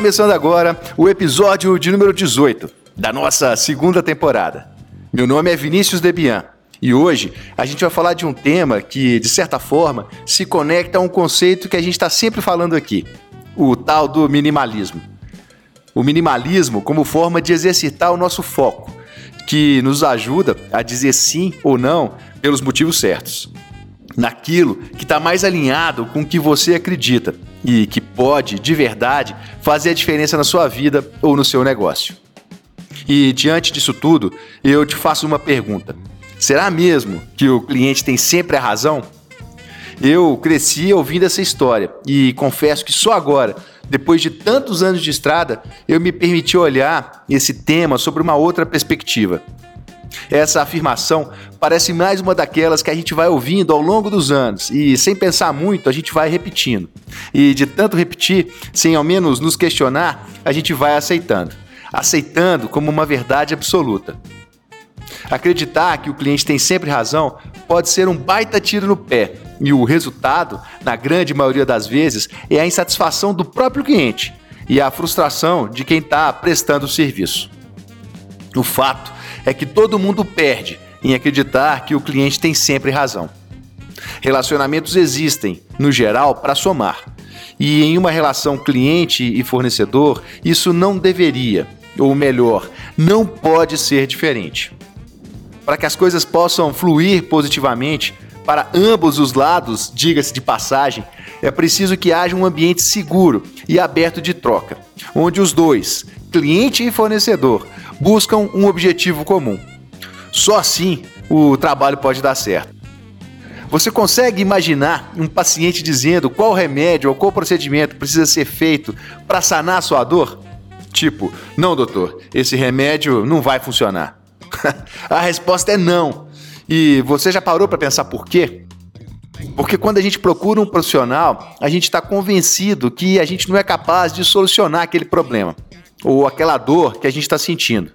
Começando agora o episódio de número 18 da nossa segunda temporada. Meu nome é Vinícius Debian e hoje a gente vai falar de um tema que, de certa forma, se conecta a um conceito que a gente está sempre falando aqui: o tal do minimalismo. O minimalismo como forma de exercitar o nosso foco, que nos ajuda a dizer sim ou não pelos motivos certos. Naquilo que está mais alinhado com o que você acredita e que pode, de verdade, fazer a diferença na sua vida ou no seu negócio. E diante disso tudo, eu te faço uma pergunta: será mesmo que o cliente tem sempre a razão? Eu cresci ouvindo essa história e confesso que só agora, depois de tantos anos de estrada, eu me permiti olhar esse tema sobre uma outra perspectiva. Essa afirmação parece mais uma daquelas que a gente vai ouvindo ao longo dos anos e, sem pensar muito, a gente vai repetindo. E de tanto repetir, sem ao menos nos questionar, a gente vai aceitando. Aceitando como uma verdade absoluta. Acreditar que o cliente tem sempre razão pode ser um baita tiro no pé, e o resultado, na grande maioria das vezes, é a insatisfação do próprio cliente e a frustração de quem está prestando o serviço. O fato é que todo mundo perde em acreditar que o cliente tem sempre razão. Relacionamentos existem, no geral, para somar. E em uma relação cliente e fornecedor, isso não deveria, ou melhor, não pode ser diferente. Para que as coisas possam fluir positivamente para ambos os lados, diga-se de passagem, é preciso que haja um ambiente seguro e aberto de troca, onde os dois, cliente e fornecedor, buscam um objetivo comum. Só assim o trabalho pode dar certo. Você consegue imaginar um paciente dizendo qual remédio ou qual procedimento precisa ser feito para sanar a sua dor? Tipo, não, doutor, esse remédio não vai funcionar. a resposta é não. E você já parou para pensar por quê? Porque quando a gente procura um profissional, a gente está convencido que a gente não é capaz de solucionar aquele problema ou aquela dor que a gente está sentindo.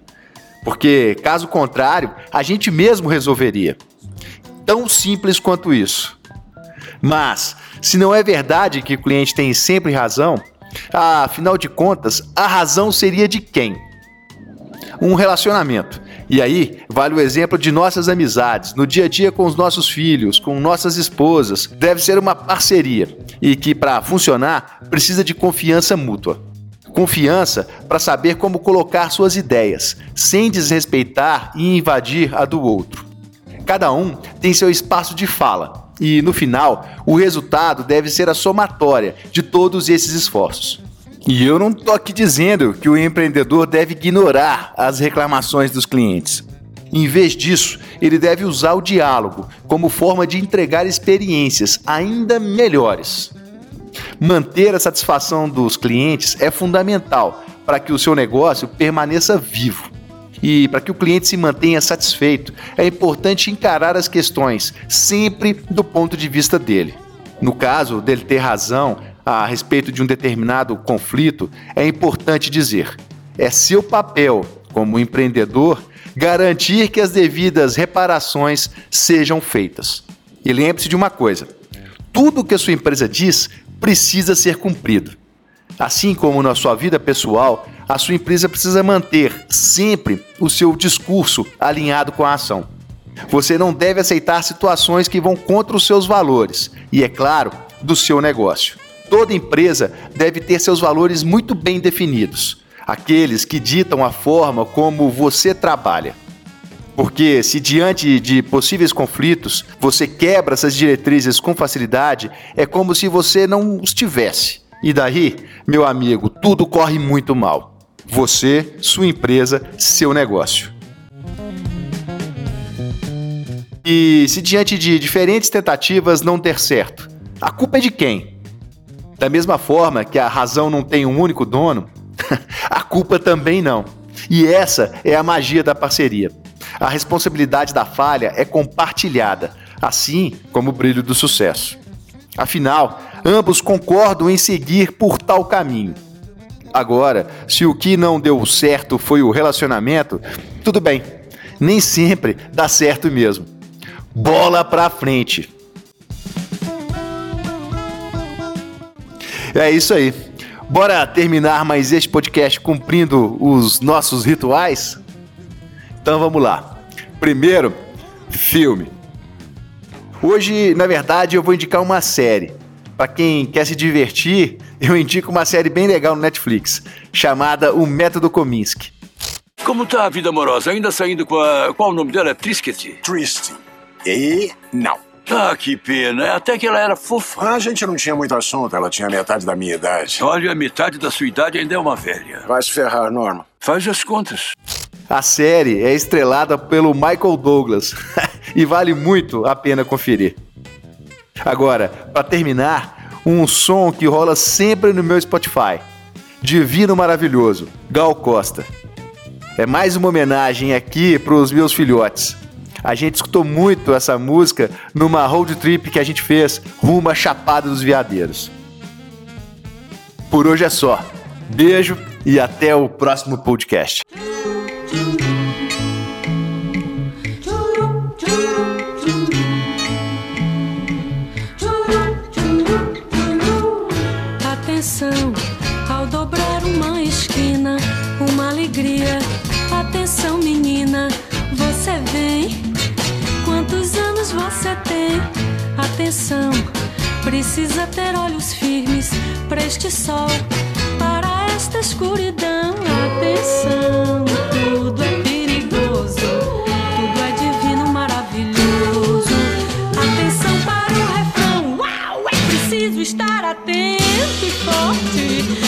Porque, caso contrário, a gente mesmo resolveria. Tão simples quanto isso. Mas, se não é verdade que o cliente tem sempre razão, afinal de contas, a razão seria de quem? Um relacionamento. E aí, vale o exemplo de nossas amizades, no dia a dia com os nossos filhos, com nossas esposas. Deve ser uma parceria e que, para funcionar, precisa de confiança mútua. Confiança para saber como colocar suas ideias, sem desrespeitar e invadir a do outro. Cada um tem seu espaço de fala, e no final, o resultado deve ser a somatória de todos esses esforços. E eu não estou aqui dizendo que o empreendedor deve ignorar as reclamações dos clientes. Em vez disso, ele deve usar o diálogo como forma de entregar experiências ainda melhores. Manter a satisfação dos clientes é fundamental para que o seu negócio permaneça vivo. E para que o cliente se mantenha satisfeito, é importante encarar as questões sempre do ponto de vista dele. No caso dele ter razão a respeito de um determinado conflito, é importante dizer: é seu papel, como empreendedor, garantir que as devidas reparações sejam feitas. E lembre-se de uma coisa: tudo o que a sua empresa diz precisa ser cumprido. Assim como na sua vida pessoal, a sua empresa precisa manter sempre o seu discurso alinhado com a ação. Você não deve aceitar situações que vão contra os seus valores e, é claro, do seu negócio. Toda empresa deve ter seus valores muito bem definidos, aqueles que ditam a forma como você trabalha. Porque se diante de possíveis conflitos você quebra essas diretrizes com facilidade, é como se você não os tivesse. E daí, meu amigo, tudo corre muito mal. Você, sua empresa, seu negócio. E se diante de diferentes tentativas não der certo, a culpa é de quem? Da mesma forma que a razão não tem um único dono, a culpa também não. E essa é a magia da parceria. A responsabilidade da falha é compartilhada, assim como o brilho do sucesso. Afinal, ambos concordam em seguir por tal caminho. Agora, se o que não deu certo foi o relacionamento, tudo bem. Nem sempre dá certo mesmo. Bola pra frente. É isso aí. Bora terminar mais este podcast cumprindo os nossos rituais? Então vamos lá. Primeiro, filme. Hoje, na verdade, eu vou indicar uma série. Para quem quer se divertir, eu indico uma série bem legal no Netflix, chamada O Método Kominsky. Como tá a vida amorosa? Ainda saindo com a. Qual o nome dela? Trisket? Triste. E não. Ah, que pena. Até que ela era fofa. A gente não tinha muito assunto, ela tinha metade da minha idade. Olha, a metade da sua idade ainda é uma velha. Vai se ferrar, Norma. Faz as contas. A série é estrelada pelo Michael Douglas e vale muito a pena conferir. Agora, para terminar, um som que rola sempre no meu Spotify. Divino Maravilhoso, Gal Costa. É mais uma homenagem aqui para os meus filhotes. A gente escutou muito essa música numa road trip que a gente fez rumo à Chapada dos Veadeiros. Por hoje é só. Beijo e até o próximo podcast. Atenção, ao dobrar uma esquina, uma alegria. Atenção, menina, você vem. Quantos anos você tem? Atenção, precisa ter olhos firmes para este sol, para esta escuridão. Atenção, lento e forte.